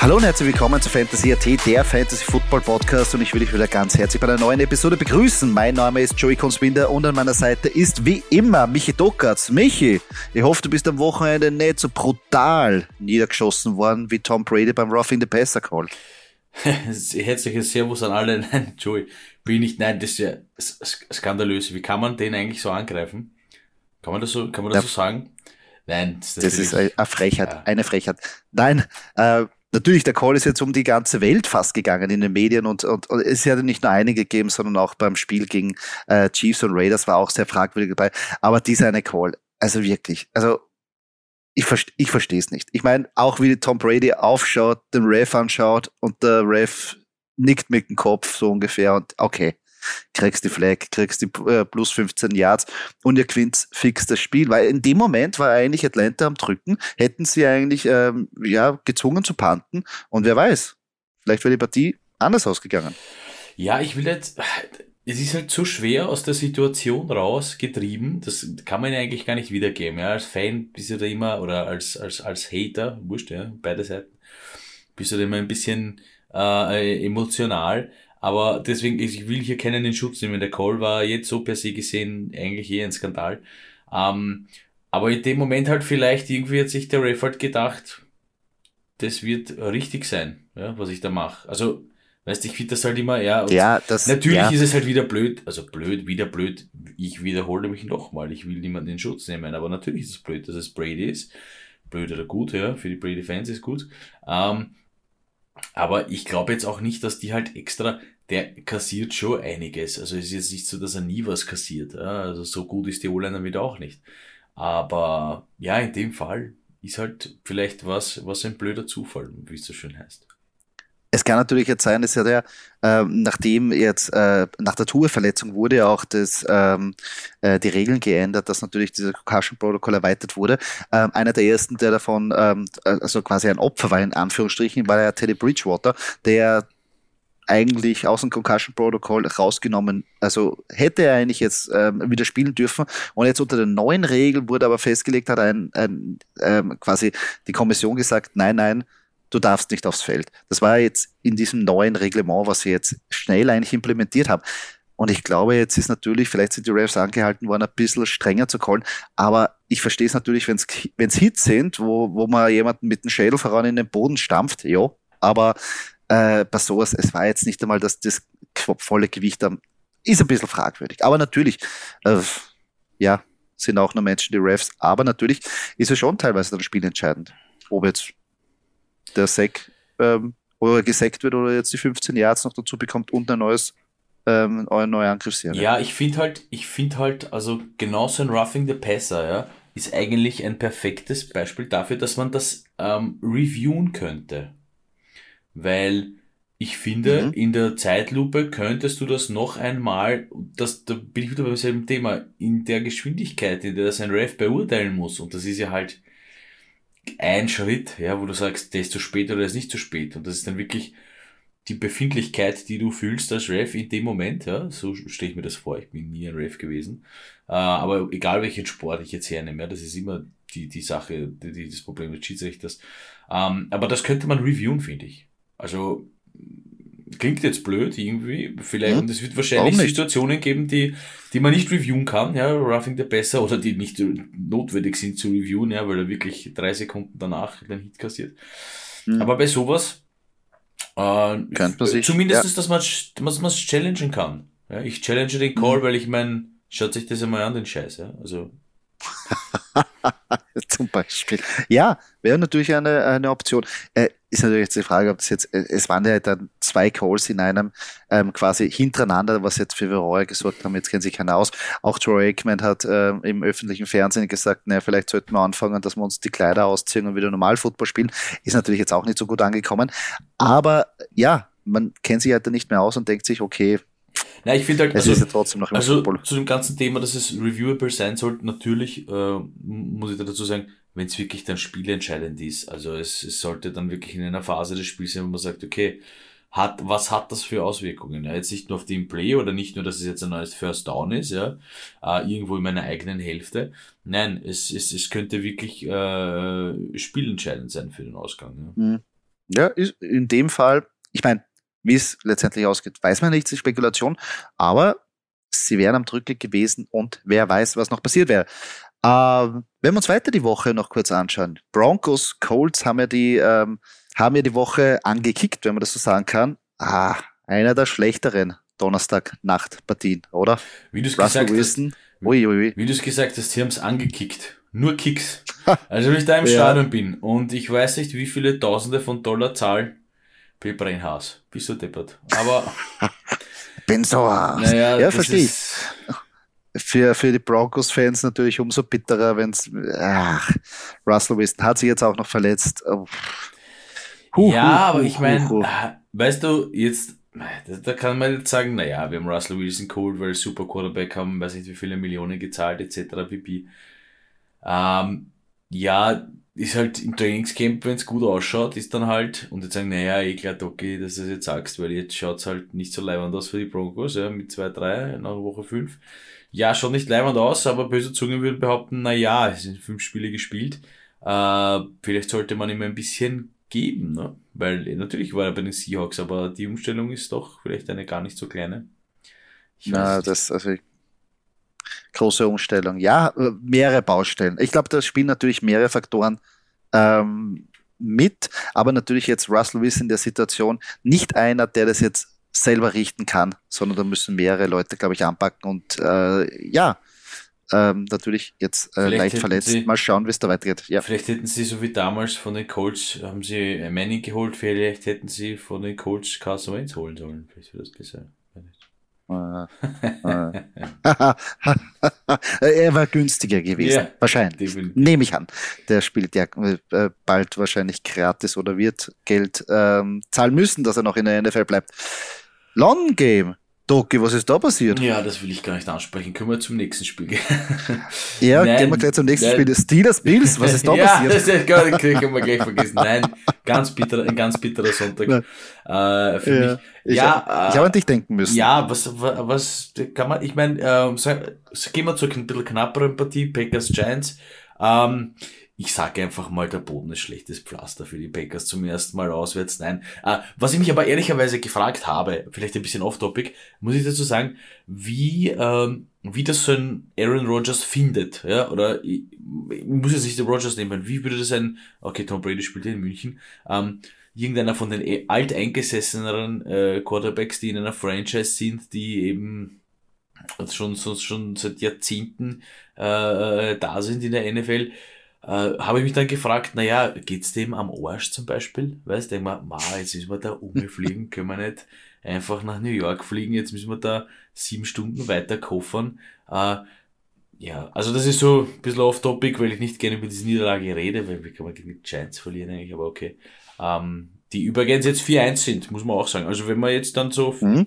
Hallo und herzlich willkommen zu Fantasy AT, der Fantasy Football Podcast und ich will dich wieder ganz herzlich bei einer neuen Episode begrüßen. Mein Name ist Joey Konswinder und an meiner Seite ist wie immer Michi Dockertz. Michi, ich hoffe, du bist am Wochenende nicht so brutal niedergeschossen worden wie Tom Brady beim Roughing the Passer Call. Herzliches Servus an alle. Nein, Joey, bin ich. Nein, das ist ja skandalös. Wie kann man den eigentlich so angreifen? Kann man das so, kann man das ja. so sagen? Nein, das, das ist eine Frechheit, ja. eine Frechheit. Nein, äh, Natürlich, der Call ist jetzt um die ganze Welt fast gegangen in den Medien und, und, und es hat nicht nur einige gegeben, sondern auch beim Spiel gegen äh, Chiefs und Raiders war auch sehr fragwürdig dabei. Aber dieser eine Call, also wirklich, also ich, verste, ich verstehe es nicht. Ich meine, auch wie Tom Brady aufschaut, den Ref anschaut und der Ref nickt mit dem Kopf so ungefähr und okay, kriegst die Flag, kriegst die äh, plus 15 Yards und ihr gewinnt fix das Spiel. Weil in dem Moment war eigentlich Atlanta am Drücken, hätten sie eigentlich ähm, ja, gezwungen zu panten und wer weiß, vielleicht wäre die Partie anders ausgegangen. Ja, ich will jetzt, es ist halt zu schwer aus der Situation rausgetrieben, das kann man ja eigentlich gar nicht wiedergeben. Ja, als Fan bist du da immer, oder als, als, als Hater, wurscht, ja, beide Seiten, bist du da immer ein bisschen äh, emotional. Aber deswegen, ich will hier keinen in Schutz nehmen. Der Call war jetzt so per se gesehen eigentlich eher ein Skandal. Ähm, aber in dem Moment halt vielleicht irgendwie hat sich der Ref halt gedacht, das wird richtig sein, ja, was ich da mache. Also, weißt du, ich finde das halt immer, ja, ja das, natürlich ja. ist es halt wieder blöd, also blöd, wieder blöd, ich wiederhole mich nochmal, ich will niemanden in Schutz nehmen, aber natürlich ist es blöd, dass es Brady ist. Blöd oder gut, ja, für die Brady-Fans ist gut. Ähm, aber ich glaube jetzt auch nicht, dass die halt extra, der kassiert schon einiges. Also es ist jetzt nicht so, dass er nie was kassiert. Also so gut ist die O-Line wieder auch nicht. Aber ja, in dem Fall ist halt vielleicht was, was ein blöder Zufall, wie es so schön heißt. Es kann natürlich jetzt sein, dass ja der, äh, nachdem jetzt äh, nach der Tourverletzung wurde auch das, ähm, äh, die Regeln geändert, dass natürlich dieser Concussion-Protokoll erweitert wurde. Ähm, einer der ersten, der davon, ähm, also quasi ein Opfer war, in Anführungsstrichen, war ja Teddy Bridgewater, der eigentlich aus dem Concussion Protocol rausgenommen, also hätte er eigentlich jetzt ähm, wieder spielen dürfen und jetzt unter den neuen Regeln wurde aber festgelegt, hat ein, ein ähm, quasi die Kommission gesagt, nein, nein, du darfst nicht aufs Feld. Das war jetzt in diesem neuen Reglement, was sie jetzt schnell eigentlich implementiert haben. Und ich glaube, jetzt ist natürlich, vielleicht sind die Refs angehalten worden, ein bisschen strenger zu callen, aber ich verstehe es natürlich, wenn es Hits sind, wo, wo man jemanden mit dem Schädel voran in den Boden stampft, ja, aber äh, bei sowas, es war jetzt nicht einmal das, das volle Gewicht am, ist ein bisschen fragwürdig. Aber natürlich, äh, ja, sind auch nur Menschen, die Refs, aber natürlich ist es schon teilweise dann spielentscheidend, ob jetzt der Sack ähm, oder gesackt wird oder jetzt die 15 Yards noch dazu bekommt und ein neues ähm, neue Angriffsserie. Ja, ich finde halt, ich finde halt, also genauso ein Roughing the Passer, ja, ist eigentlich ein perfektes Beispiel dafür, dass man das ähm, reviewen könnte. Weil ich finde, mhm. in der Zeitlupe könntest du das noch einmal, das, da bin ich wieder beim selben Thema, in der Geschwindigkeit, in der das ein Ref beurteilen muss. Und das ist ja halt, ein Schritt, ja, wo du sagst, der ist zu spät oder der ist nicht zu spät. Und das ist dann wirklich die Befindlichkeit, die du fühlst als Ref in dem Moment, ja, so stelle ich mir das vor, ich bin nie ein Ref gewesen. Äh, aber egal welchen Sport ich jetzt hernehme, das ist immer die, die Sache, die, das Problem des Schiedsrichters. Ähm, aber das könnte man reviewen, finde ich. Also klingt jetzt blöd irgendwie, vielleicht, und es wird wahrscheinlich Situationen geben, die, die man nicht reviewen kann, ja, Roughing the besser, oder die nicht notwendig sind zu reviewen, ja, weil er wirklich drei Sekunden danach den Hit kassiert. Hm. Aber bei sowas, äh, sich, zumindest, ja. dass man, dass man es challengen kann. Ja, ich challenge den Call, hm. weil ich mein, Schaut sich das einmal an, den Scheiß, ja. Also. Zum Beispiel. Ja, wäre natürlich eine, eine Option. Äh, ist natürlich jetzt die Frage, ob das jetzt, äh, es waren ja dann zwei Calls in einem ähm, quasi hintereinander, was jetzt für Verroy gesorgt haben, jetzt kennt sich keiner aus. Auch Troy Aikman hat ähm, im öffentlichen Fernsehen gesagt, naja, vielleicht sollten wir anfangen, dass wir uns die Kleider ausziehen und wieder normal Football spielen. Ist natürlich jetzt auch nicht so gut angekommen. Aber ja, man kennt sich halt dann nicht mehr aus und denkt sich, okay, na, ich finde halt, es also, ist ja trotzdem noch im also Football. zu dem ganzen Thema, dass es reviewable sein sollte, natürlich äh, muss ich da dazu sagen, wenn es wirklich dann spielentscheidend ist. Also es, es sollte dann wirklich in einer Phase des Spiels sein, wo man sagt, okay, hat, was hat das für Auswirkungen? Ja, jetzt nicht nur auf den Play oder nicht nur, dass es jetzt ein neues First Down ist, ja, äh, irgendwo in meiner eigenen Hälfte. Nein, es, es, es könnte wirklich äh, spielentscheidend sein für den Ausgang. Ja, mhm. ja in dem Fall, ich meine, wie es letztendlich ausgeht, weiß man nicht, ist Spekulation, aber sie wären am Drücke gewesen und wer weiß, was noch passiert wäre. Ähm, wenn wir uns weiter die Woche noch kurz anschauen. Broncos, Colts haben ja die, ähm, haben ja die Woche angekickt, wenn man das so sagen kann. Ah, einer der schlechteren Donnerstag-Nacht-Partien, oder? Wie du es gesagt Wilson. hast. Ui, ui, ui. Wie du es gesagt hast, sie haben es angekickt. Nur Kicks. Also wenn ich da im ja. Stadion bin und ich weiß nicht, wie viele Tausende von Dollar zahlen, Pepper Bist du deppert. Aber. Bin so. Naja, ja, verstehe ich. Für, für die Broncos-Fans natürlich umso bitterer, wenn es. Russell Wilson hat sich jetzt auch noch verletzt. Oh. Huh, ja, huh, aber ich meine, weißt du, jetzt, da kann man jetzt sagen, naja, wir haben Russell Wilson geholt, weil super Quarterback haben, weiß nicht wie viele Millionen gezahlt, etc. pp. Ähm, ja, ist halt im Trainingscamp, wenn es gut ausschaut, ist dann halt, und jetzt sagen, naja, eh klar, okay, dass du es jetzt sagst, weil jetzt schaut's halt nicht so leibend aus für die Broncos, ja, mit 2-3 nach Woche 5. Ja, schon nicht leibend aus, aber böse Zungen würden behaupten, naja, es sind fünf Spiele gespielt, äh, vielleicht sollte man ihm ein bisschen geben, ne? Weil natürlich war er bei den Seahawks, aber die Umstellung ist doch vielleicht eine gar nicht so kleine. Ich Na, das, also große Umstellung. Ja, äh, mehrere Baustellen. Ich glaube, da spielen natürlich mehrere Faktoren ähm, mit, aber natürlich jetzt Russell Wilson in der Situation nicht einer, der das jetzt selber richten kann, sondern da müssen mehrere Leute, glaube ich, anpacken und äh, ja, ähm, natürlich jetzt äh, leicht verletzt. Sie, Mal schauen, wie es da weitergeht. Ja. Vielleicht hätten sie so wie damals von den Colts, haben sie Manning geholt, vielleicht hätten sie von den Colts Carson Wentz holen sollen. Vielleicht wäre das besser. er war günstiger gewesen. Ja, wahrscheinlich. Nehme ich an. Der spielt ja äh, bald wahrscheinlich gratis oder wird Geld ähm, zahlen müssen, dass er noch in der NFL bleibt. Long Game. Doki, was ist da passiert? Ja, das will ich gar nicht ansprechen. Können wir zum nächsten Spiel gehen? ja, nein, gehen wir gleich zum nächsten nein. Spiel. Steelers Bills, was ist da ja, passiert? Das ist gar nicht, können wir gleich vergessen. Nein, ganz bitter, ein ganz bitterer Sonntag. Äh, für ja. mich. Ich, ja, ich habe an dich denken müssen. Ja, was, was kann man, ich meine, äh, gehen wir zu ein bisschen knapperen Partie, Packers Giants. Ähm, ich sage einfach mal, der Boden ist schlechtes Pflaster für die Packers zum ersten Mal auswärts. Nein. Äh, was ich mich aber ehrlicherweise gefragt habe, vielleicht ein bisschen off-topic, muss ich dazu sagen, wie, ähm, wie das so ein Aaron Rodgers findet. Ja? Oder ich, ich muss jetzt nicht den Rodgers nehmen. Wie würde das ein, okay, Tom Brady spielt in München, ähm, irgendeiner von den e, alteingesesseneren äh, Quarterbacks, die in einer Franchise sind, die eben schon, schon, schon seit Jahrzehnten äh, da sind in der NFL, äh, habe ich mich dann gefragt, naja, geht's dem am Arsch zum Beispiel? Weißt du, denk mal, ma, jetzt müssen wir da umfliegen, können wir nicht einfach nach New York fliegen, jetzt müssen wir da sieben Stunden weiter koffern. Äh, ja, also das ist so ein bisschen off-topic, weil ich nicht gerne über diese Niederlage rede, weil wie kann man gegen die Giants verlieren eigentlich, aber okay. Ähm, die übrigens jetzt 4-1 sind, muss man auch sagen. Also wenn man jetzt dann so, mhm.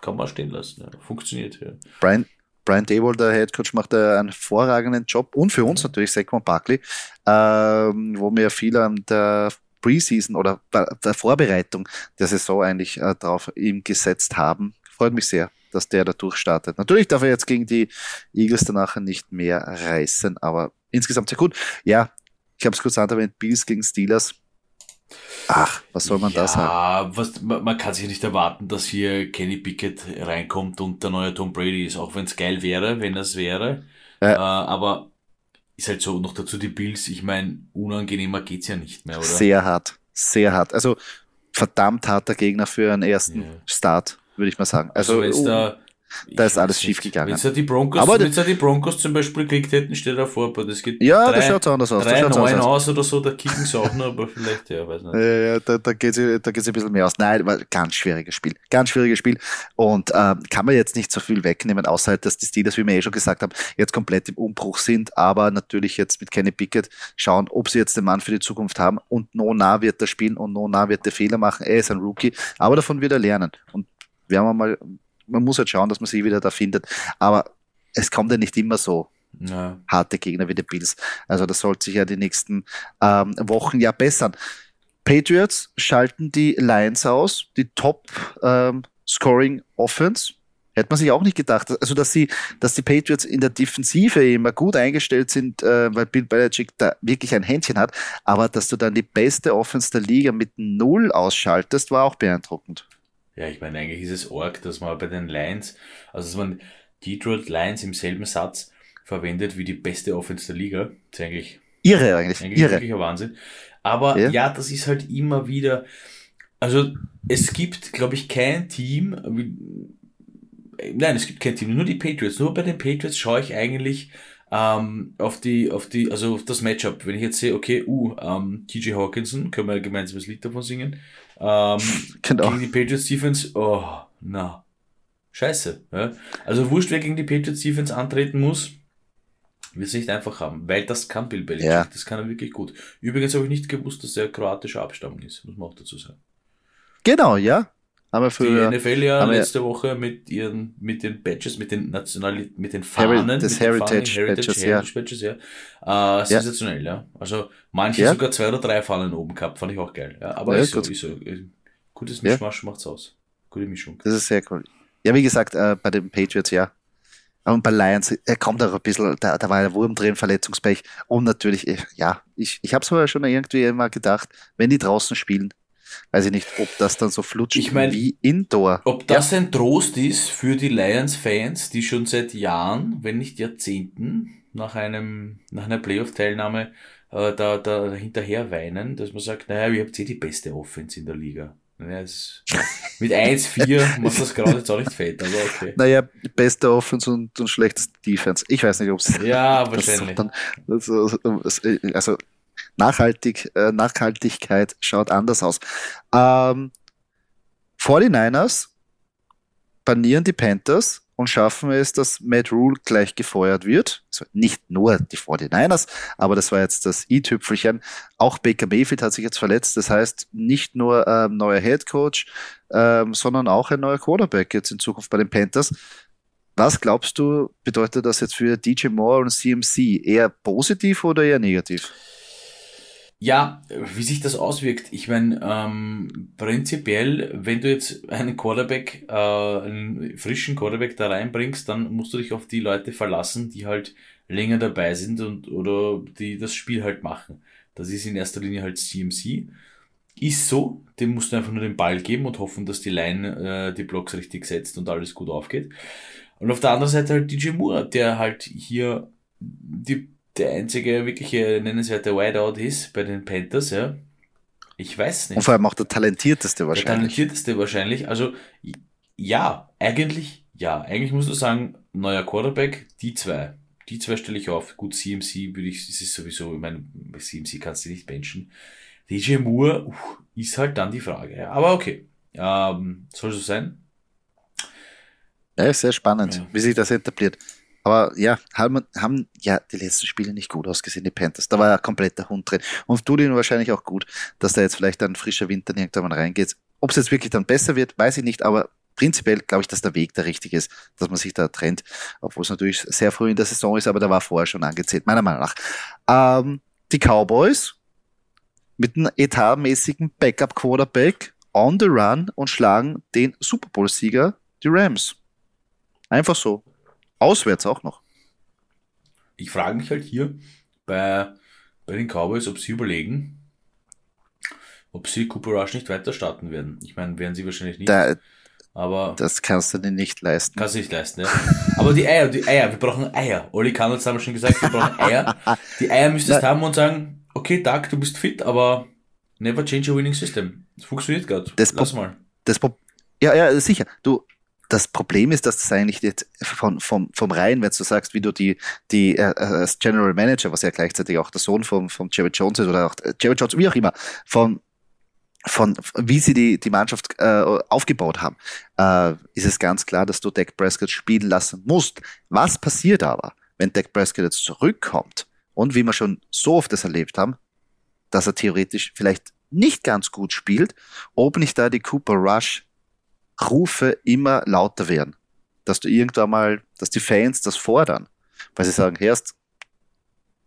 kann man stehen lassen, ja. funktioniert. Ja. Brian, Brian Dable, der Head Coach, macht einen hervorragenden Job und für uns natürlich Saquon Barkley, ähm, wo wir viel an der Preseason oder der Vorbereitung der Saison eigentlich äh, drauf ihm gesetzt haben. Freut mich sehr, dass der da durchstartet. Natürlich darf er jetzt gegen die Eagles danach nicht mehr reißen, aber insgesamt sehr gut. Ja, ich habe es kurz erwähnt, Bills gegen Steelers Ach, was soll man ja, da sagen? Was, man kann sich nicht erwarten, dass hier Kenny Pickett reinkommt und der neue Tom Brady ist, auch wenn es geil wäre, wenn das wäre. Ja. Äh, aber ist halt so, noch dazu die Bills, ich meine, unangenehmer geht's ja nicht mehr, oder? Sehr hart, sehr hart. Also verdammt harter Gegner für einen ersten ja. Start, würde ich mal sagen. Also, also wenn da Da ist alles schief gegangen. Wenn sie die Broncos, aber wenn sie die Broncos zum Beispiel gekriegt hätten, steht da vor, aber das geht ja, drei, das schaut anders aus. Drei neun aus oder so, da kicken sie auch noch, aber vielleicht, ja, weiß nicht. Ja, ja da, da geht es da geht's ein bisschen mehr aus. Nein, war ganz schwieriges Spiel. Ganz schwieriges Spiel. Und ähm, kann man jetzt nicht so viel wegnehmen, außer halt, dass die Steelers, wie wir eh schon gesagt haben, jetzt komplett im Umbruch sind, aber natürlich jetzt mit Kenny Pickett schauen, ob sie jetzt den Mann für die Zukunft haben und Nona wird da spielen und Nona wird der Fehler machen. Er ist ein Rookie, aber davon wird er lernen. Und werden wir mal, man muss halt schauen, dass man sich wieder da findet. Aber es kommt ja nicht immer so ja. harte Gegner wie die Bills. Also das sollte sich ja die nächsten ähm, Wochen ja bessern. Patriots schalten die Lions aus, die Top ähm, Scoring Offense. Hätte man sich auch nicht gedacht. Also, dass sie, dass die Patriots in der Defensive immer gut eingestellt sind, äh, weil Bill Belichick da wirklich ein Händchen hat. Aber dass du dann die beste Offense der Liga mit Null ausschaltest, war auch beeindruckend. Ja, ich meine, eigentlich ist es arg, dass man bei den Lions, also dass man Detroit Lions im selben Satz verwendet wie die beste Offense der Liga. Das ist eigentlich irre eigentlich. eigentlich irre. Wirklicher Wahnsinn. Aber ja. ja, das ist halt immer wieder, also es gibt, glaube ich, kein Team, wie, nein, es gibt kein Team, nur die Patriots. Nur bei den Patriots schaue ich eigentlich ähm, auf die, auf die, also auf das Matchup. Wenn ich jetzt sehe, okay, uh, ähm, TJ Hawkinson, können wir ein gemeinsames Lied davon singen. Ähm, genau. Gegen die Patriots Defense, oh, na, scheiße. Ja? Also wurscht, wer gegen die Patriots Defense antreten muss, wird es nicht einfach haben, weil das kann Bill Belichick, ja. das kann er wirklich gut. Übrigens habe ich nicht gewusst, dass er kroatischer Abstammung ist, muss man auch dazu sagen. Genau, ja. Aber für, die NFL ja letzte wir, Woche mit ihren, mit den Badges, mit den National, mit den Fahnen, das Heritage, Fahnen, Heritage, Badges, Heritage ja. Badges, ja. Äh, sensationell, ja. Also manche ja. sogar zwei oder drei Fahnen oben gehabt, fand ich auch geil. Ja, aber ja, ist, so, ist so. Gutes Mischmasch ja. macht's aus. Gute Mischung. Das ist sehr cool. Ja, wie gesagt, äh, bei den Patriots, ja. Und bei Lions, er kommt auch ein bisschen, da, da war der Wurm drin, Verletzungspech. Und natürlich, äh, ja, ich, ich habe es vorher schon irgendwie immer gedacht, wenn die draußen spielen, weiß ich nicht, ob das dann so flutscht ich mein, wie Indoor. Ob das ja. ein Trost ist für die Lions-Fans, die schon seit Jahren, wenn nicht Jahrzehnten, nach einem, nach einer Playoff-Teilnahme äh, da, da hinterher weinen, dass man sagt, naja, ihr habt eh die beste Offense in der Liga. Ja, es, mit 1-4 macht das gerade jetzt auch nicht fett, aber okay. Naja, beste Offense und, und schlechteste Defense. Ich weiß nicht, ob es. Ja, wahrscheinlich. Dann, also, also Nachhaltig, äh, Nachhaltigkeit schaut anders aus. Ähm, 49ers banieren die Panthers und schaffen es, dass Matt Rule gleich gefeuert wird. Also nicht nur die 49ers, aber das war jetzt das i-Tüpfelchen. Auch Baker Mayfield hat sich jetzt verletzt. Das heißt, nicht nur ähm, neuer Head Coach, ähm, sondern auch ein neuer Quarterback jetzt in Zukunft bei den Panthers. Was glaubst du, bedeutet das jetzt für DJ Moore und CMC? Eher positiv oder eher negativ? Ja, wie sich das auswirkt. Ich meine, ähm, prinzipiell, wenn du jetzt einen Quarterback, äh, einen frischen Quarterback da reinbringst, dann musst du dich auf die Leute verlassen, die halt länger dabei sind und oder die das Spiel halt machen. Das ist in erster Linie halt CMC. Ist so, dem musst du einfach nur den Ball geben und hoffen, dass die Line äh, die Blocks richtig setzt und alles gut aufgeht. Und auf der anderen Seite halt DJ Moore, der halt hier die der einzige wirkliche nennenswerte Wideout ist bei den Panthers, ja. Ich weiß nicht. Und vor allem auch der talentierteste wahrscheinlich. Der talentierteste wahrscheinlich. Also, ja, eigentlich, ja. Eigentlich musst du sagen, neuer Quarterback, die zwei. Die zwei stelle ich auf. Gut, CMC würde ich, das ist sowieso, ich meine, bei CMC kannst du nicht benchen. DJ Moore uh, ist halt dann die Frage. Ja. Aber okay, ähm, soll so sein. Ja, sehr spannend, ja. wie sich das etabliert. Aber ja, haben, haben ja die letzten Spiele nicht gut ausgesehen, die Panthers. Da war ja komplett der Hund drin. Und tut ihnen wahrscheinlich auch gut, dass da jetzt vielleicht ein frischer Winter irgendwann reingeht. Ob es jetzt wirklich dann besser wird, weiß ich nicht, aber prinzipiell glaube ich, dass der Weg der richtige ist, dass man sich da trennt, obwohl es natürlich sehr früh in der Saison ist, aber da war vorher schon angezählt, meiner Meinung nach. Ähm, die Cowboys mit einem etatmäßigen Backup-Quarterback on the run und schlagen den Super Bowl-Sieger, die Rams. Einfach so. Auswärts auch noch. Ich frage mich halt hier bei, bei den Cowboys, ob sie überlegen, ob sie Cooper Rush nicht weiter starten werden. Ich meine, werden sie wahrscheinlich nicht. Da, aber das kannst du dir nicht leisten. Kannst du nicht leisten, ja. Aber die Eier, die Eier, wir brauchen Eier. Oli Kannels haben schon gesagt, wir brauchen Eier. Die Eier müsstest du haben und sagen, okay, Doug, du bist fit, aber never change a winning system. Das funktioniert gerade. Lass mal. Das, ja, ja, sicher. Du, das Problem ist, dass das eigentlich jetzt von, vom, vom Reihen, wenn du sagst, wie du die, die äh, äh, als General Manager, was ja gleichzeitig auch der Sohn von, von Jerry Jones ist oder auch äh, Jerry Jones, wie auch immer, von, von wie sie die, die Mannschaft äh, aufgebaut haben, äh, ist es ganz klar, dass du Dak Prescott spielen lassen musst. Was passiert aber, wenn Dak Prescott jetzt zurückkommt und wie wir schon so oft das erlebt haben, dass er theoretisch vielleicht nicht ganz gut spielt, ob nicht da die Cooper Rush Rufe immer lauter werden. Dass du irgendwann mal, dass die Fans das fordern, weil sie sagen, erst,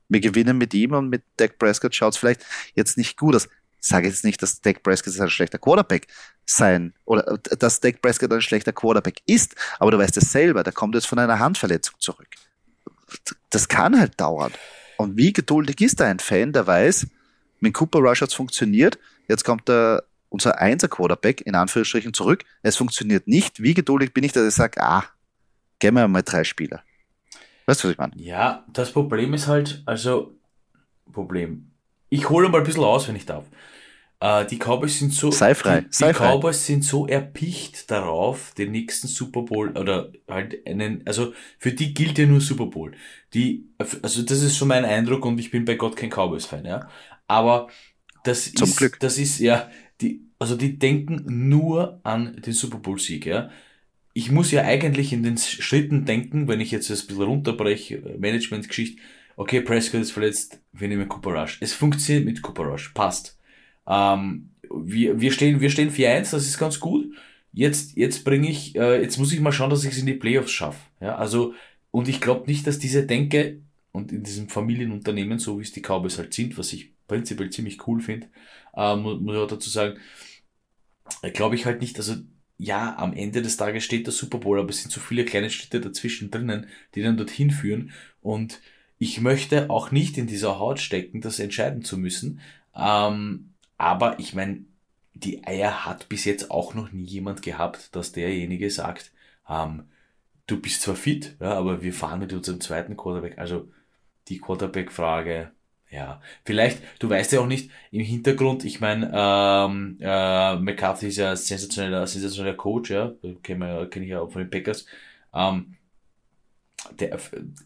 wir gewinnen mit ihm und mit Dak Prescott schaut es vielleicht jetzt nicht gut aus. Ich sage jetzt nicht, dass Dak Prescott ein schlechter Quarterback sein oder dass Dak Prescott ein schlechter Quarterback ist, aber du weißt es selber, der kommt jetzt von einer Handverletzung zurück. Das kann halt dauern. Und wie geduldig ist da ein Fan, der weiß, mit Cooper Rush hat es funktioniert, jetzt kommt der unser Einser-Quarterback in Anführungsstrichen zurück. Es funktioniert nicht. Wie geduldig bin ich, dass ich sage, ah, gehen wir mal drei Spieler. Weißt du, was ich meine? Ja, das Problem ist halt, also, Problem. Ich hole mal ein bisschen aus, wenn ich darf. Äh, die Cowboys sind so, Sei frei. Die, Sei die frei. Cowboys sind so erpicht darauf, den nächsten Super Bowl oder halt einen, also für die gilt ja nur Super Bowl. Die, also das ist schon mein Eindruck und ich bin bei Gott kein Cowboys-Fan, ja. Aber das Zum ist, Glück. das ist, ja, also die denken nur an den Super Bowl Sieg, ja. Ich muss ja eigentlich in den Schritten denken, wenn ich jetzt das ein bisschen runterbreche, Managementgeschichte, okay, Prescott ist verletzt, wir nehmen Cooper Rush. Es funktioniert mit Cooper Rush, passt. Ähm, wir, wir stehen, wir stehen 4-1, das ist ganz gut. Jetzt, jetzt bringe ich, äh, jetzt muss ich mal schauen, dass ich es in die Playoffs schaffe. Ja, also, und ich glaube nicht, dass diese Denke und in diesem Familienunternehmen, so wie es die Cowboys halt sind, was ich prinzipiell ziemlich cool finde, ähm, muss man auch dazu sagen, äh, glaube ich halt nicht, also ja, am Ende des Tages steht der Super Bowl, aber es sind so viele kleine Schritte dazwischen drinnen, die dann dorthin führen und ich möchte auch nicht in dieser Haut stecken, das entscheiden zu müssen. Ähm, aber ich meine, die Eier hat bis jetzt auch noch nie jemand gehabt, dass derjenige sagt, ähm, du bist zwar fit, ja, aber wir fahren mit unserem zweiten Quarterback. Also die Quarterback-Frage, ja, vielleicht, du weißt ja auch nicht, im Hintergrund, ich meine, ähm, äh, McCarthy ist ja ein sensationeller, sensationeller Coach, ja, kenne kenn ich ja auch von den Packers. Ähm, der,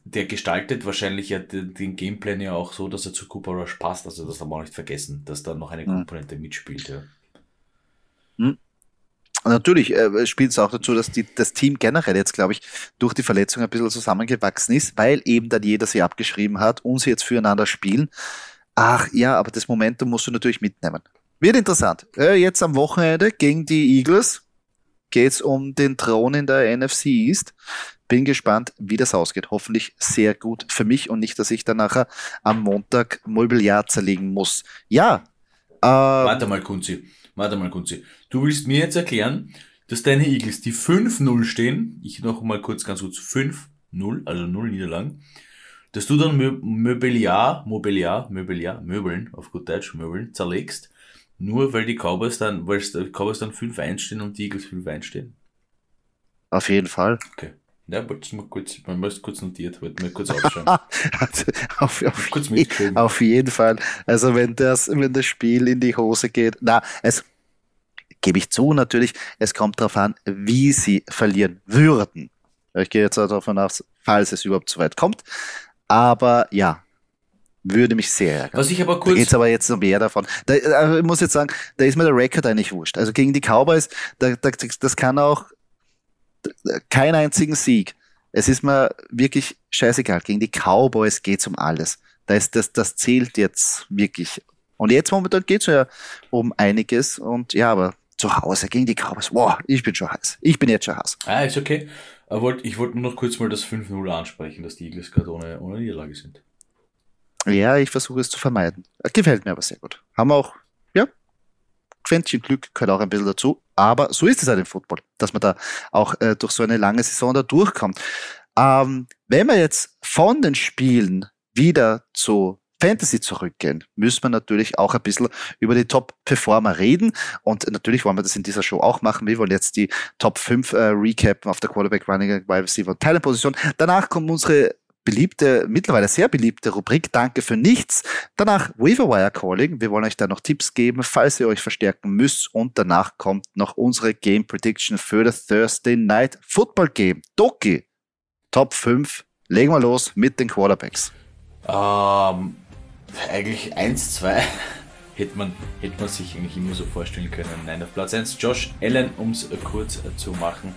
der gestaltet wahrscheinlich ja den, Gameplan ja auch so, dass er zu Cooper Rush passt. Also das darf man auch nicht vergessen, dass da noch eine Mhm. Komponente mitspielt. Ja. Natürlich äh, spielt es auch dazu, dass die, das Team generell jetzt, glaube ich, durch die Verletzung ein bisschen zusammengewachsen ist, weil eben dann jeder sie abgeschrieben hat und sie jetzt füreinander spielen. Ach ja, aber das Momentum musst du natürlich mitnehmen. Wird interessant. Äh, jetzt am Wochenende gegen die Eagles geht's um den Thron in der NFC East. Bin gespannt, wie das ausgeht. Hoffentlich sehr gut für mich und nicht, dass ich dann nachher am Montag Mobiliar zerlegen muss. Ja. Äh, Warte mal, Kunzi. Warte mal, Kunzi. Du willst mir jetzt erklären, dass deine Eagles, die 5-0 stehen, ich noch mal kurz ganz kurz, 5-0, also 0 Niederlagen, dass du dann Mö Mobiliar, Mobiliar, Mobiliar, Möbeln, auf gut Deutsch, Möbeln, zerlegst, nur weil die Cowboys dann, weil die Cowboys dann 5-1 stehen und die Eagles 5-1 stehen. auf jeden Fall. Okay. Ja, wollte ich mal kurz, man muss kurz notiert, wollte mir kurz aufschauen. auf, auf, Kurz je, auf jeden Fall. Also wenn das, wenn das Spiel in die Hose geht, na, es gebe ich zu natürlich, es kommt darauf an, wie sie verlieren würden. Ich gehe jetzt davon aus, falls es überhaupt so weit kommt. Aber ja, würde mich sehr ärgern. Was ich aber Da kurz, geht's aber jetzt noch mehr davon. Da, äh, ich muss jetzt sagen, da ist mir der Rekord eigentlich wurscht. Also gegen die Cowboys, da, da, das kann auch keinen einzigen Sieg. Es ist mir wirklich scheißegal. Gegen die Cowboys geht's um alles. Da ist das, das zählt jetzt wirklich. Und jetzt momentan geht's ja um einiges. Und ja, aber zu Hause gegen die Cowboys, wow, ich bin schon heiß. Ich bin jetzt schon heiß. ah, ist okay. Ich wollte ich wollte nur noch kurz mal das 5-0 ansprechen, dass die Eagles gerade ohne, ohne Niederlage sind. Ja, ich versuche es zu vermeiden. Gefällt mir aber sehr gut. Haben wir auch, ja, Quäntchen Glück gehört auch ein bisschen dazu. Aber so ist es halt im Football, dass man da auch äh, durch so eine lange Saison da durchkommt. Ähm, wenn wir jetzt von den Spielen wieder zu Fantasy zurückgehen, müssen wir natürlich auch ein bisschen über die Top-Performer reden. Und natürlich wollen wir das in dieser Show auch machen. Wir wollen jetzt die Top 5 äh, recappen auf der Quarterback, Running, Wide Receiver und Talent-Position. Danach kommen unsere beliebte, mittlerweile sehr beliebte Rubrik Danke für nichts. Danach Waiverwire Calling. Wir wollen euch da noch Tipps geben, falls ihr euch verstärken müsst. Und danach kommt noch unsere Game Prediction für das Thursday Night Football Game. Doki, Top 5. Legen wir los mit den Quarterbacks. Ähm, eigentlich 1, 2 hätte man, hätte man sich eigentlich immer so vorstellen können. Nein, auf Platz 1 Josh Allen, um es kurz zu machen.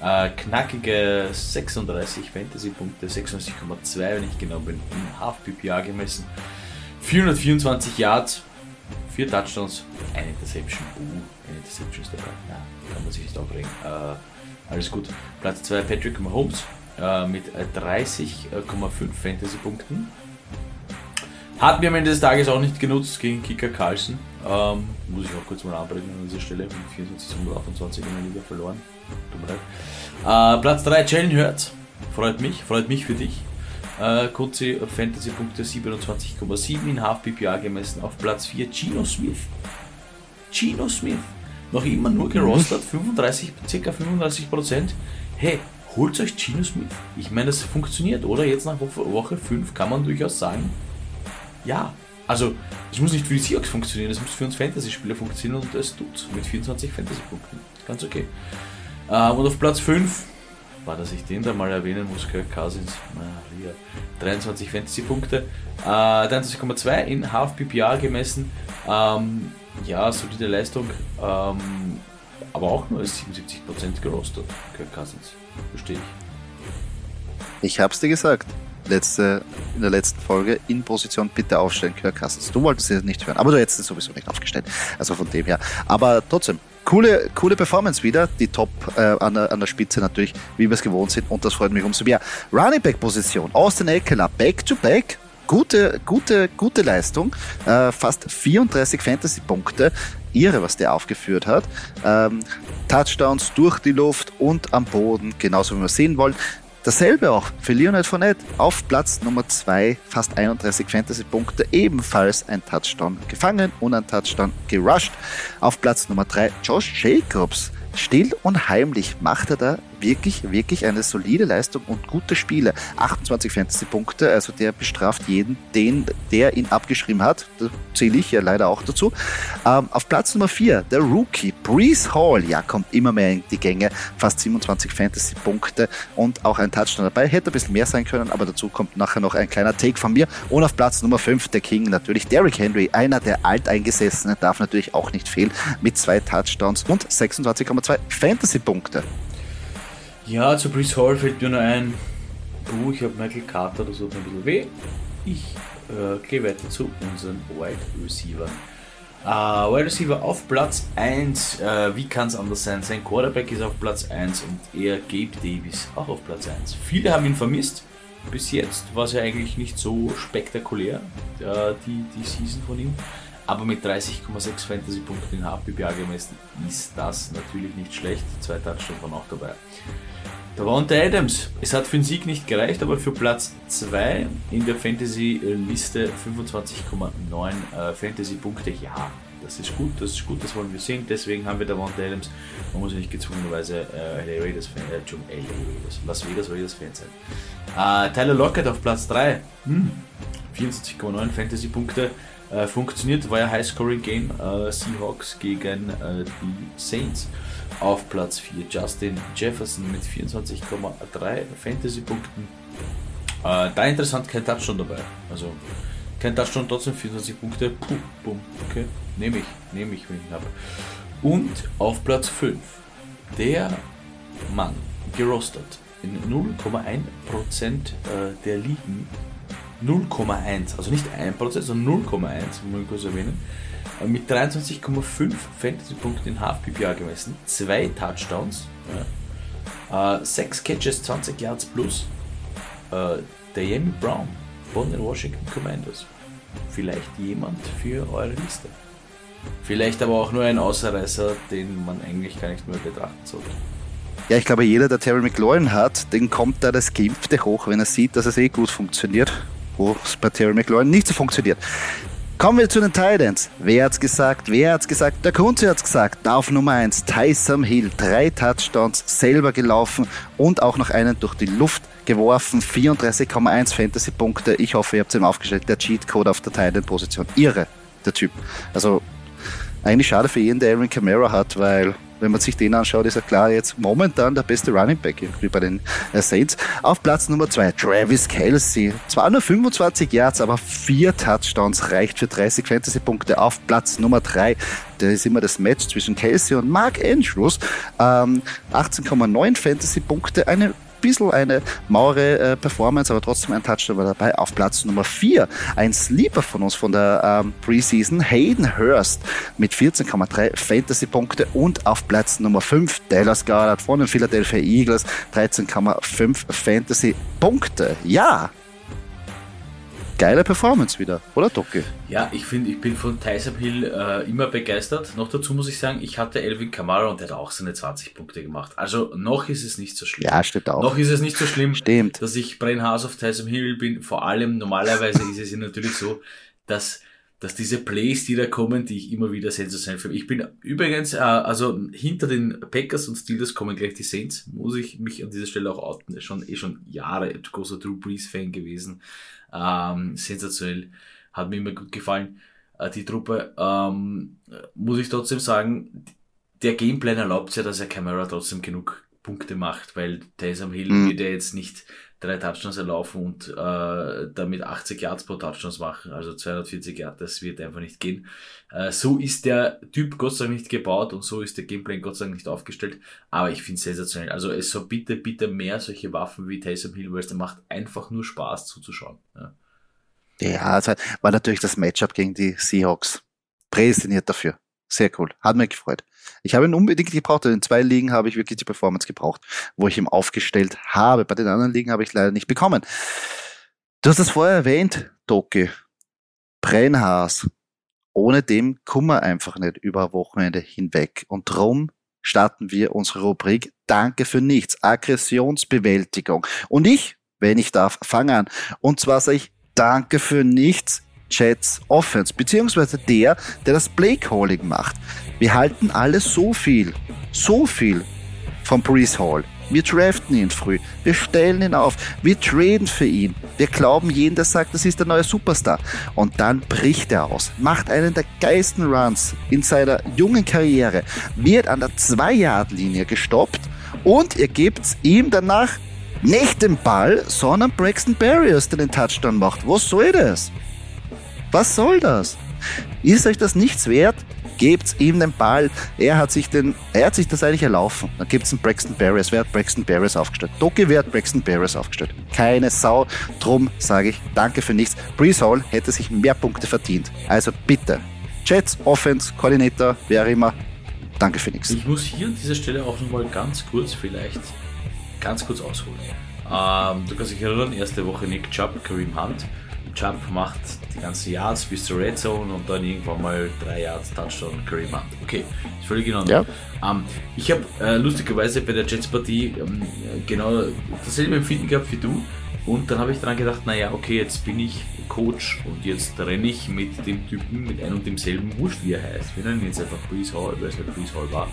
Äh, knackige 36 Fantasy-Punkte, 96,2, wenn ich genau bin, in Half-PPA gemessen. 424 Yards, 4 Touchdowns, eine Interception. Uh, eine Interception ist dabei. Ja, kann man sich nicht aufregen. Äh, alles gut. Platz 2 Patrick Mahomes äh, mit 30,5 Fantasy-Punkten. Hat mir am Ende des Tages auch nicht genutzt gegen Kicker Carlson. Ähm, muss ich auch kurz mal anbringen an dieser Stelle. Mit 24 zu 128 in der Liga verloren. Tut mir leid. Äh, Platz 3, Jalen Hurts. Freut mich, freut mich für dich. Äh, kurze Fantasy-Punkte 27,7 in Half PPA gemessen. Auf Platz 4 Gino Smith. Gino Smith. Noch immer nur gerostet, 35, ca. 35%. Hey, holt euch Gino Smith. Ich meine, das funktioniert, oder? Jetzt nach Woche 5 kann man durchaus sagen, ja. Also, es muss nicht für die Seahawks funktionieren, es muss für uns Fantasy-Spieler funktionieren und es tut mit 24 Fantasy-Punkten. Ganz okay. Äh, und auf Platz 5, war, dass ich den da mal erwähnen muss, Kirk Cousins, Maria, 23 Fantasy-Punkte, äh, 23,2 in Half PPA gemessen. Ähm, ja, solide Leistung, ähm, aber auch nur 77% gerostet, Kirk Cousins. Verstehe ich. Ich hab's dir gesagt letzte, in der letzten Folge in Position bitte aufstellen, Kirk Cousins. Du wolltest es nicht hören, aber du hättest es sowieso nicht aufgestellt. Also von dem her. Aber trotzdem, coole, coole Performance wieder. Die Top äh, an, der, an der Spitze natürlich, wie wir es gewohnt sind. Und das freut mich umso mehr. Running Back Position. Austin Eckler, Back to Back. Gute, gute, gute Leistung. Äh, fast 34 Fantasy-Punkte. Irre, was der aufgeführt hat. Ähm, Touchdowns durch die Luft und am Boden, genauso wie wir sehen wollen. Dasselbe auch für Leonard Fournette auf Platz Nummer 2, fast 31 Fantasy-Punkte, ebenfalls ein Touchdown gefangen und ein Touchdown gerusht. Auf Platz Nummer 3 Josh Jacobs still und heimlich macht er da wirklich, wirklich eine solide Leistung und gute Spiele. 28 Fantasy-Punkte, also der bestraft jeden, den, der ihn abgeschrieben hat. Da zähle ich ja leider auch dazu. Ähm, auf Platz Nummer 4, der Rookie, Breeze Hall, ja, kommt immer mehr in die Gänge. Fast 27 Fantasy-Punkte und auch ein Touchdown dabei. Hätte ein bisschen mehr sein können, aber dazu kommt nachher noch ein kleiner Take von mir. Und auf Platz Nummer 5, der King, natürlich Derrick Henry, einer der Alteingesessenen, darf natürlich auch nicht fehlen, mit zwei Touchdowns und 26,2 zwei Fantasy-Punkte. Ja, zu Brees Hall fällt mir nur ein, uh, ich habe Michael Carter, das tut mir ein bisschen weh. Ich äh, gehe weiter zu unseren Wide Receiver. Uh, Wide Receiver auf Platz 1, uh, wie kann es anders sein? Sein Quarterback ist auf Platz 1 und er, Gabe Davis, auch auf Platz 1. Viele haben ihn vermisst. Bis jetzt war es ja eigentlich nicht so spektakulär, uh, die, die Season von ihm. Aber mit 30,6 Fantasy-Punkten in HPBA gemessen ist das natürlich nicht schlecht. Zwei Touchdowns waren auch dabei. Da war unter Adams. Es hat für den Sieg nicht gereicht, aber für Platz 2 in der Fantasy-Liste 25,9 äh, Fantasy-Punkte. Ja, das ist gut, das ist gut, das wollen wir sehen. Deswegen haben wir da Davante Adams. Man muss ja nicht gezwungenerweise äh, LA Raiders Fan, äh, LA Raiders, Las Vegas Raiders Fan sein. Äh, Tyler Lockett auf Platz 3. Hm, 24,9 Fantasy-Punkte. Äh, funktioniert, war ja High-Scoring-Game. Äh, Seahawks gegen äh, die Saints. Auf Platz 4 Justin Jefferson mit 24,3 Fantasy-Punkten. Äh, da interessant, kein Touchdown dabei. Also kein Touchdown, trotzdem 24 Punkte. Puh, bumm, okay. Nehme ich, nehme ich, wenn ich habe. Und auf Platz 5 der Mann gerostet in 0,1% äh, der Ligen 0,1, also nicht 1%, sondern 0,1, muss ich kurz erwähnen, äh, mit 23,5 Fantasy-Punkten in Half-PPA gemessen, zwei Touchdowns, ja. äh, 6 Catches, 20 Yards plus, äh, der Jamie Brown von den Washington Commanders. Vielleicht jemand für eure Liste. Vielleicht aber auch nur ein Außerreißer, den man eigentlich gar nicht mehr betrachten sollte. Ja, ich glaube, jeder, der Terry McLaurin hat, den kommt da das Geimpfte hoch, wenn er sieht, dass es eh gut funktioniert wo es bei Terry McLaurin nicht so funktioniert. Kommen wir zu den Titans. Wer hat's gesagt? Wer hat's gesagt? Der Kunze hat's gesagt. Auf Nummer 1 Tyson Hill. Drei Touchdowns selber gelaufen und auch noch einen durch die Luft geworfen, 34,1 Fantasy-Punkte. Ich hoffe, ihr habt ihn aufgestellt. Der Cheat-Code auf der Titan-Position. Irre, der Typ. Also eigentlich schade für jeden, der Aaron Camara hat, weil wenn man sich den anschaut, ist er klar jetzt momentan der beste Running Back irgendwie bei den äh, Saints. Auf Platz Nummer zwei Travis Kelsey. Zwar nur 25 Yards, aber vier Touchdowns reicht für 30 Fantasy-Punkte. Auf Platz Nummer drei da ist immer das Match zwischen Kelsey und Mark Andrews. Ähm, 18,9 Fantasy-Punkte, eine bisschen eine maure äh, Performance, aber trotzdem ein Touchdown war dabei. Auf Platz Nummer 4 ein Sleeper von uns von der ähm, Preseason, Hayden Hurst mit 14,3 Fantasy-Punkte und auf Platz Nummer 5 Dallas Goddard von den Philadelphia Eagles 13,5 Fantasy-Punkte. Ja, geile Performance wieder, oder Docke? Ja, ich finde, ich bin von Tyson Hill äh, immer begeistert. Noch dazu muss ich sagen, ich hatte Elvin Kamara und der hat auch seine 20 Punkte gemacht. Also noch ist es nicht so schlimm. Ja, stimmt auch. Noch ist es nicht so schlimm, stimmt. dass ich Brain House auf Tyson Hill bin. Vor allem, normalerweise ist es natürlich so, dass dass diese Plays, die da kommen, die ich immer wieder sensationell finde. Ich bin übrigens, äh, also hinter den Packers und Steelers kommen gleich die Saints, muss ich mich an dieser Stelle auch outen. Schon, eh schon Jahre großer Drew Brees Fan gewesen. Ähm, sensationell. Hat mir immer gut gefallen. Äh, die Truppe, ähm, muss ich trotzdem sagen, der Gameplan erlaubt ja, dass er Camera trotzdem genug Punkte macht, weil Taysom Hill mhm. wird ja jetzt nicht drei Touchdowns erlaufen und äh, damit 80 Yards pro Touchdowns machen, also 240 Yards, das wird einfach nicht gehen. Äh, so ist der Typ Gott sei Dank nicht gebaut und so ist der Gameplan Gott sei Dank nicht aufgestellt, aber ich finde es sensationell. Also es soll bitte, bitte mehr solche Waffen wie Taysom Hill, weil es macht einfach nur Spaß zuzuschauen. Ja, ja also war natürlich das Matchup gegen die Seahawks prädestiniert dafür. Sehr cool. Hat mich gefreut. Ich habe ihn unbedingt gebraucht. In zwei Ligen habe ich wirklich die Performance gebraucht, wo ich ihn aufgestellt habe. Bei den anderen Ligen habe ich leider nicht bekommen. Du hast es vorher erwähnt, Doki. Brennhaas. Ohne dem kommen wir einfach nicht über Wochenende hinweg. Und drum starten wir unsere Rubrik Danke für nichts. Aggressionsbewältigung. Und ich, wenn ich darf, fange an. Und zwar sage ich Danke für nichts Jets Offense, beziehungsweise der, der das Playcalling macht. Wir halten alle so viel, so viel von Brees Hall. Wir draften ihn früh, wir stellen ihn auf, wir traden für ihn, wir glauben jeden, der sagt, das ist der neue Superstar. Und dann bricht er aus, macht einen der geilsten Runs in seiner jungen Karriere, wird an der 2-Yard-Linie gestoppt und ihr gebt ihm danach nicht den Ball, sondern Braxton Barriers, der den Touchdown macht. Was soll das? Was soll das? Ist euch das nichts wert? Gebt ihm den Ball. Er hat sich den, er hat sich das eigentlich erlaufen. Dann gibt es einen Braxton Barriers. Wer hat Braxton Barriers aufgestellt? Doki, wer hat Braxton Barriers aufgestellt? Keine Sau. Drum sage ich danke für nichts. Brees Hall hätte sich mehr Punkte verdient. Also bitte. Jets, Offense, Koordinator, wer immer. Danke für nichts. Ich muss hier an dieser Stelle auch nochmal ganz kurz vielleicht, ganz kurz ausholen. Ähm, du kannst dich erinnern, erste Woche Nick Chubb, Kareem Hunt. Jump macht die ganzen Yards bis zur Red Zone und dann irgendwann mal drei Yards Touchdown Kareem Hunt. Okay, ist völlig in Ordnung. Ja. Ähm, ich habe äh, lustigerweise bei der Jets-Partie ähm, genau dasselbe Empfinden gehabt wie du. Und dann habe ich daran gedacht, naja, okay, jetzt bin ich Coach und jetzt renne ich mit dem Typen, mit einem und demselben Wurscht, wie er heißt. Wir nennen ihn jetzt einfach Breeze Hall, weil es halt Breeze Hall war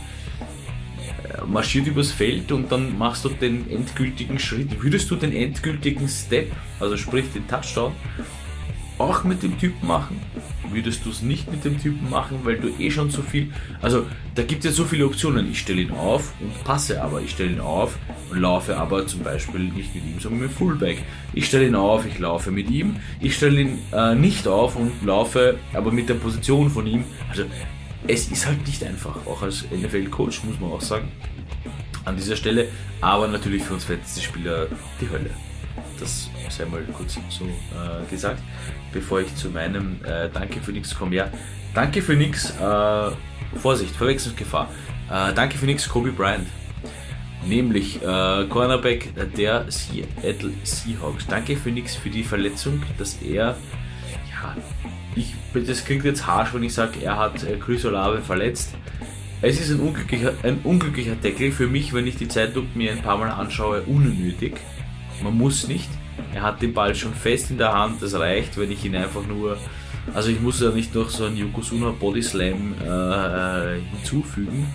marschiert übers Feld und dann machst du den endgültigen Schritt. Würdest du den endgültigen Step, also sprich den Touchdown, auch mit dem Typen machen? Würdest du es nicht mit dem Typen machen, weil du eh schon so viel. Also, da gibt es ja so viele Optionen. Ich stelle ihn auf und passe aber. Ich stelle ihn auf und laufe aber zum Beispiel nicht mit ihm, sondern mit dem Fullback. Ich stelle ihn auf, ich laufe mit ihm. Ich stelle ihn äh, nicht auf und laufe aber mit der Position von ihm. Also, es ist halt nicht einfach. Auch als NFL-Coach muss man auch sagen. An dieser Stelle. Aber natürlich für uns Fantasy-Spieler die Hölle. Das sei mal kurz so äh, gesagt, bevor ich zu meinem äh, Danke für nichts komme. Ja, Danke für nichts, äh, Vorsicht, Verwechslungsgefahr. Äh, danke für nichts, Kobe Bryant. Nämlich äh, Cornerback der Seattle Seahawks. Danke für nichts für die Verletzung, dass er, ja, ich, das klingt jetzt harsch, wenn ich sage, er hat äh, Chris Olave verletzt. Es ist ein unglücklicher, ein unglücklicher Deckel für mich, wenn ich die Zeitung mir ein paar Mal anschaue, unnötig. Man muss nicht. Er hat den Ball schon fest in der Hand. Das reicht, wenn ich ihn einfach nur. Also ich muss ja nicht noch so einen Yokozuna Body Slam äh, hinzufügen.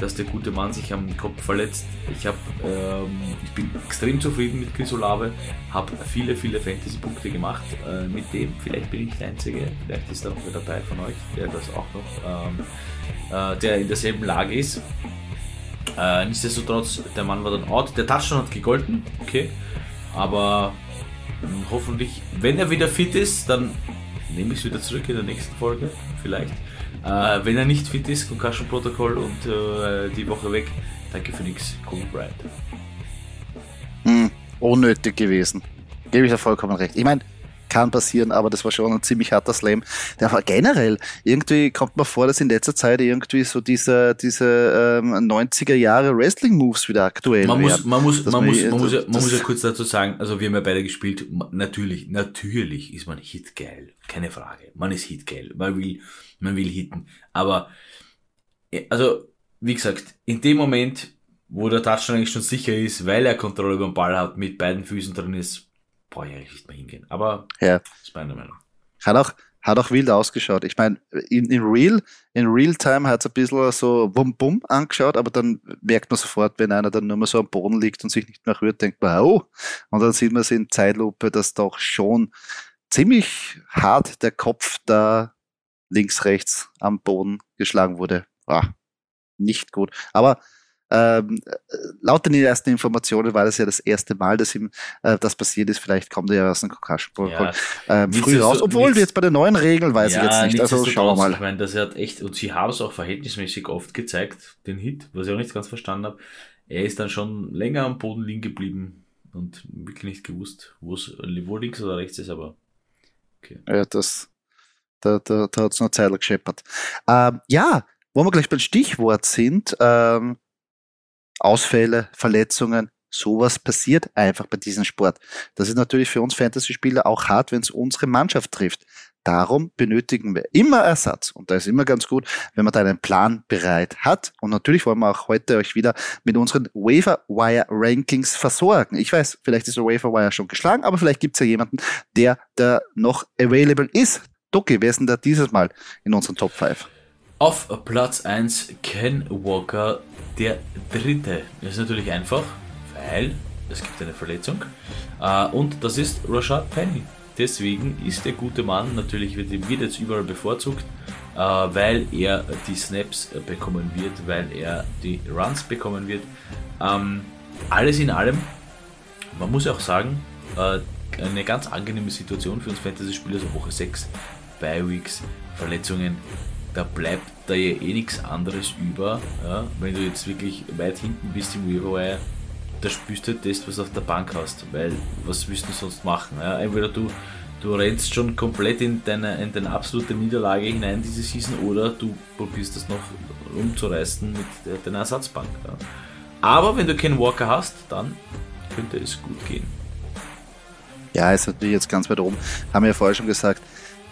Dass der gute Mann sich am Kopf verletzt. Ich, hab, ähm, ich bin extrem zufrieden mit Chris Olave, habe viele, viele Fantasy-Punkte gemacht äh, mit dem. Vielleicht bin ich der Einzige, vielleicht ist da noch wer dabei von euch, der das auch noch, ähm, äh, der in derselben Lage ist. Äh, nichtsdestotrotz, der Mann war dann out. Der Touchdown hat gegolten, okay. Aber mh, hm, hoffentlich, wenn er wieder fit ist, dann nehme ich es wieder zurück in der nächsten Folge, vielleicht. Äh, wenn er nicht fit ist, Concussion Protokoll und äh, die Woche weg, danke für nichts, Kobe Bryant. Hm, unnötig gewesen. Gebe ich da vollkommen recht. Ich meine, kann passieren, aber das war schon ein ziemlich harter Slam. Der war generell, irgendwie kommt mir vor, dass in letzter Zeit irgendwie so diese, diese ähm, 90er Jahre Wrestling-Moves wieder aktuell man muss, Man muss, man, muss, man, muss ja, man muss ja kurz dazu sagen, also wir haben ja beide gespielt, natürlich, natürlich ist man hitgeil, keine Frage. Man ist hitgeil, man will, man will hitten. Aber, äh, also, wie gesagt, in dem Moment, wo der Touchdown eigentlich schon sicher ist, weil er Kontrolle über den Ball hat, mit beiden Füßen drin ist, brauche ich eigentlich nicht mehr hingehen. Aber ja. ist meine Meinung. Hat auch, hat auch wild ausgeschaut. Ich meine, in, in Real, in Real Time hat es ein bisschen so Bum Bum angeschaut, aber dann merkt man sofort, wenn einer dann nur mehr so am Boden liegt und sich nicht mehr rührt, denkt man, oh, und dann sieht man es in Zeitlupe, dass doch schon ziemlich hart der Kopf da links, rechts am Boden geschlagen wurde. Ah, nicht gut. Aber ähm, laut den ersten Informationen war das ja das erste Mal, dass ihm äh, das passiert ist. Vielleicht kommt er ja aus dem Concussion-Protokoll ja. ähm, früh raus. Obwohl jetzt bei den neuen Regeln weiß ja, ich jetzt nicht. Also schauen wir mal. Ich meine, das hat echt, und sie haben es auch verhältnismäßig oft gezeigt, den Hit, was ich auch nicht ganz verstanden habe. Er ist dann schon länger am Boden liegen geblieben und wirklich nicht gewusst, wo es wo links oder rechts ist, aber okay. Ja, das, da, da, da hat es noch Zeit gescheppert. Ähm, ja, wo wir gleich beim Stichwort sind, ähm, Ausfälle, Verletzungen, sowas passiert einfach bei diesem Sport. Das ist natürlich für uns Fantasy-Spieler auch hart, wenn es unsere Mannschaft trifft. Darum benötigen wir immer Ersatz. Und da ist immer ganz gut, wenn man da einen Plan bereit hat. Und natürlich wollen wir auch heute euch wieder mit unseren Waiver-Wire-Rankings versorgen. Ich weiß, vielleicht ist der Waiver-Wire schon geschlagen, aber vielleicht gibt es ja jemanden, der da noch available ist. Doki, wer ist denn da dieses Mal in unseren Top 5? Auf Platz 1 Ken Walker, der dritte. Ist natürlich einfach, weil es gibt eine Verletzung. Äh, und das ist Rashad Penny. Deswegen ist der gute Mann natürlich, wird, wird jetzt überall bevorzugt, äh, weil er die Snaps bekommen wird, weil er die Runs bekommen wird. Ähm, alles in allem, man muss auch sagen, äh, eine ganz angenehme Situation für uns Fantasy-Spieler, so Woche 6, Bi-Weeks, Verletzungen, da bleibt da ja eh nichts anderes über. Ja? Wenn du jetzt wirklich weit hinten bist im Waiver da spürst du halt das, was du auf der Bank hast, weil was willst du sonst machen? Ja? Entweder du, du rennst schon komplett in deine, in deine absolute Niederlage hinein diese Season oder du probierst das noch umzureißen mit deiner Ersatzbank. Ja? Aber wenn du keinen Walker hast, dann könnte es gut gehen. Ja, ist natürlich jetzt ganz weit oben. Haben wir ja vorher schon gesagt,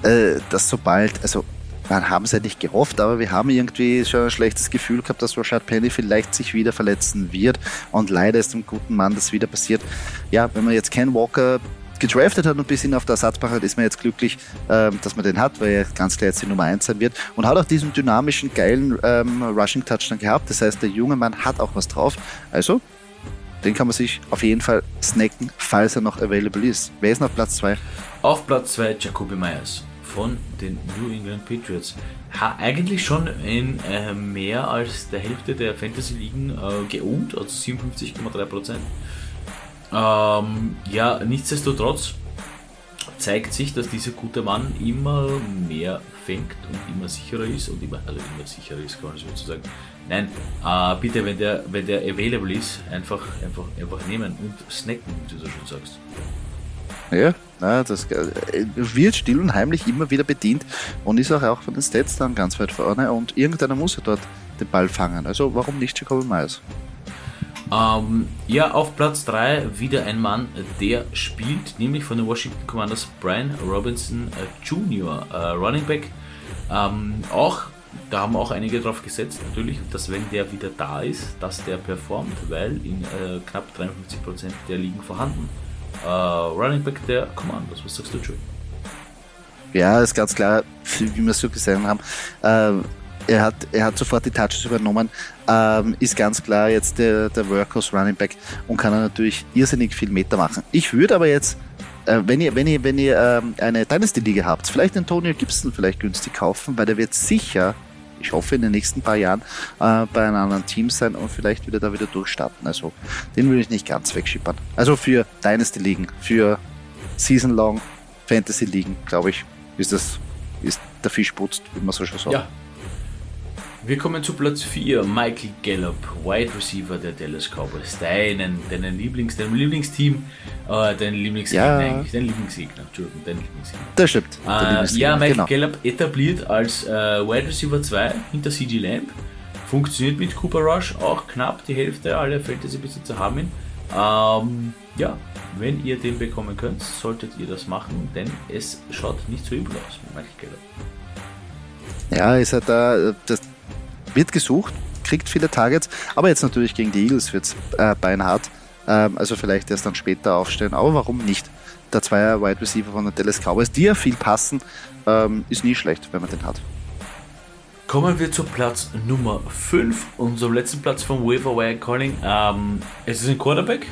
äh, dass sobald, also man haben es ja nicht gehofft, aber wir haben irgendwie schon ein schlechtes Gefühl gehabt, dass Rashad Penny vielleicht sich wieder verletzen wird. Und leider ist dem guten Mann das wieder passiert. Ja, wenn man jetzt Ken Walker gedraftet hat und bis hin auf der Ersatzbank hat, ist man jetzt glücklich, ähm, dass man den hat, weil er ganz klar jetzt die Nummer 1 sein wird. Und hat auch diesen dynamischen, geilen ähm, Rushing-Touchdown gehabt. Das heißt, der junge Mann hat auch was drauf. Also, den kann man sich auf jeden Fall snacken, falls er noch available ist. Wer ist noch Platz 2? Auf Platz 2 Jacoby Myers von den New England Patriots. Ha, eigentlich schon in äh, mehr als der Hälfte der Fantasy-Ligen äh, geohnt, also 57,3%. Ähm, ja, nichtsdestotrotz zeigt sich, dass dieser gute Mann immer mehr fängt und immer sicherer ist und immer, also immer sicherer ist, kann man sozusagen. Nein, äh, bitte, wenn der, wenn der available ist, einfach, einfach, einfach nehmen und snacken, wie du so schon sagst. Ja, na, das äh, wird still und heimlich immer wieder bedient und ist auch, auch von den Stats dann ganz weit vorne und irgendeiner muss ja dort den Ball fangen. Also warum nicht Jacoby Myers? Ähm, ja, auf Platz 3 wieder ein Mann, der spielt, nämlich von den Washington Commanders Brian Robinson äh, Jr., äh, Running Back. Ähm, auch, da haben auch einige drauf gesetzt, natürlich, dass wenn der wieder da ist, dass der performt, weil in äh, knapp 53% der Ligen vorhanden Uh, Running Back der Commandos. Was sagst du, Joey? Ja, ist ganz klar, wie wir es so gesehen haben. Äh, er hat, er hat sofort die Touches übernommen, ähm, ist ganz klar jetzt der, der Workhorse Running Back und kann natürlich irrsinnig viel Meter machen. Ich würde aber jetzt, äh, wenn ihr, wenn ihr, wenn ihr ähm, eine Dynasty-Liga habt, vielleicht Antonio Gibson vielleicht günstig kaufen, weil der wird sicher, ich hoffe, in den nächsten paar Jahren äh, bei einem anderen Team sein und vielleicht wieder da wieder durchstarten. Also den würde ich nicht ganz wegschippern. Also für Dynasty-Ligen, für Season-Long Fantasy-Ligen, glaube ich, ist das ist der Fisch putzt, wie man so schon sagt. Ja, wir kommen zu Platz 4. Michael Gallup, Wide Receiver der Dallas Cowboys. Deinen, deinen Lieblings, deinem Lieblingsteam, äh, dein Lieblingsgegner ja. eigentlich, dein Lieblingsgegner, Entschuldigung, dein Lieblingsgegner. Das stimmt. Äh, ja, Michael genau. Gallup etabliert als äh, Wide Receiver 2 hinter CG Lamb. Funktioniert mit Cooper Rush auch knapp die Hälfte aller Fantasy-Besitzer haben ihn. Ähm, ja, wenn ihr den bekommen könnt, solltet ihr das machen, denn es schaut nicht so übel aus mit Michael Gallup. Ja, ist halt da, das, wird gesucht, kriegt viele Targets, aber jetzt natürlich gegen die Eagles wird es äh, beinhart. Ähm, also vielleicht erst dann später aufstellen, aber warum nicht? Der Zweier Wide Receiver von den Dallas Cowboys, die ja viel passen, ähm, ist nie schlecht, wenn man den hat. Kommen wir zu Platz Nummer 5, unserem letzten Platz vom Waiver Wire Calling. Ähm, es ist ein Quarterback.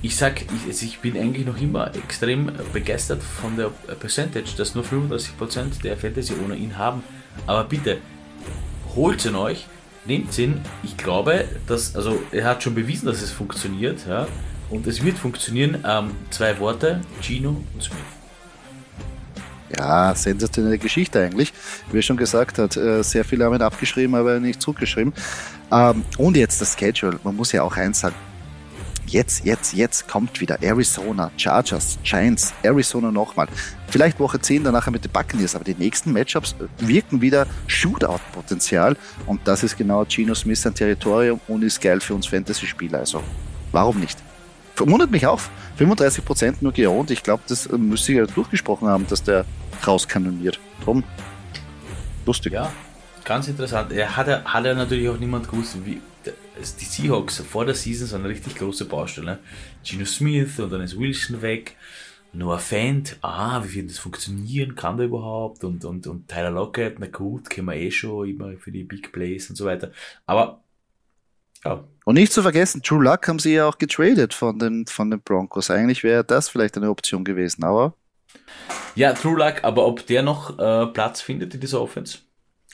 Ich sag, ich, also ich bin eigentlich noch immer extrem begeistert von der Percentage, dass nur 35% der Fantasy ohne ihn haben. Aber bitte, holt ihn euch, nehmt ihn. Ich glaube, dass, also er hat schon bewiesen, dass es funktioniert, ja, und es wird funktionieren. Ähm, zwei Worte, Gino und Smith. Ja, sensationelle Geschichte eigentlich. Wie er schon gesagt hat, äh, sehr viele haben ihn abgeschrieben, aber nicht zurückgeschrieben. Ähm, und jetzt das Schedule. Man muss ja auch eins sagen jetzt, jetzt, jetzt kommt wieder Arizona, Chargers, Giants, Arizona nochmal. Vielleicht Woche 10 danach mit den Buccaneers, aber die nächsten Matchups wirken wieder Shootout-Potenzial und das ist genau Geno Smith sein Territorium und ist geil für uns Fantasy-Spieler. Also, warum nicht? Verwundert mich auch. 35% nur geohnt. Ich glaube, das müsste ich ja durchgesprochen haben, dass der rauskanoniert. Drum. Lustig. Ja, ganz interessant. Er hat, hat er natürlich auch niemand gewusst, wie, die Seahawks vor der Season so eine richtig große Baustelle. Gino Smith und dann ist Wilson weg. Noah Fant, ah, wie wird das funktionieren? Kann der überhaupt? Und, und, und Tyler Lockett, na gut, kennen wir eh schon immer für die Big Plays und so weiter. Aber, ja. Und nicht zu vergessen, True Luck haben sie ja auch getradet von den, von den Broncos. Eigentlich wäre das vielleicht eine Option gewesen, aber. Ja, True Luck, aber ob der noch äh, Platz findet in dieser Offense,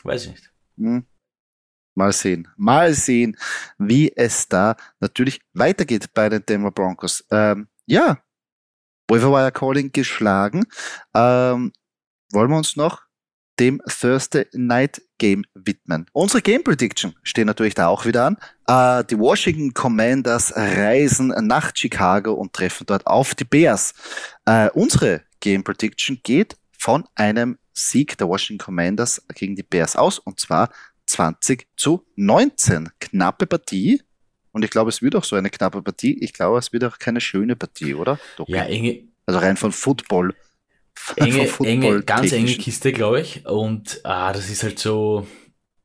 weiß ich nicht. Hm. Mal sehen. Mal sehen, wie es da natürlich weitergeht bei den Denver Broncos. Ähm, ja, Wire Calling geschlagen. Ähm, wollen wir uns noch dem Thursday Night Game widmen. Unsere Game Prediction steht natürlich da auch wieder an. Äh, die Washington Commanders reisen nach Chicago und treffen dort auf die Bears. Äh, unsere Game Prediction geht von einem Sieg der Washington Commanders gegen die Bears aus und zwar 20 zu 19. Knappe Partie. Und ich glaube, es wird auch so eine knappe Partie. Ich glaube, es wird auch keine schöne Partie, oder? Doch. Ja, enge. Also rein von Football. Enge, Football enge ganz enge Kiste, glaube ich. Und ah, das ist halt so,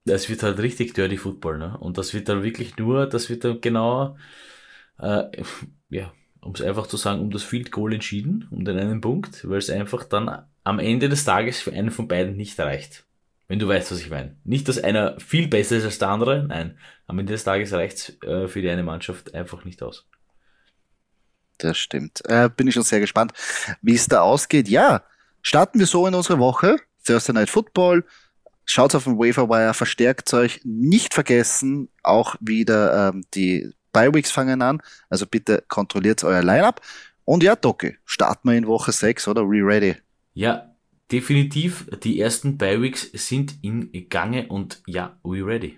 das wird halt richtig Dirty Football. Ne? Und das wird dann wirklich nur, das wird dann genau, äh, ja, um es einfach zu sagen, um das Field Goal entschieden, um den einen Punkt, weil es einfach dann am Ende des Tages für einen von beiden nicht reicht. Wenn du weißt, was ich meine. Nicht, dass einer viel besser ist als der andere, nein. Am Ende des Tages reicht es äh, für die eine Mannschaft einfach nicht aus. Das stimmt. Äh, bin ich schon sehr gespannt, wie es da ausgeht. Ja, starten wir so in unsere Woche. Thursday Night Football. Schaut auf den Waferwire, verstärkt euch. Nicht vergessen, auch wieder ähm, die Bi-Weeks fangen an. Also bitte kontrolliert euer Lineup. Und ja, Doki, starten wir in Woche 6, oder? We ready? Ja, Definitiv, die ersten Bi-Weeks sind in Gange und ja, we ready.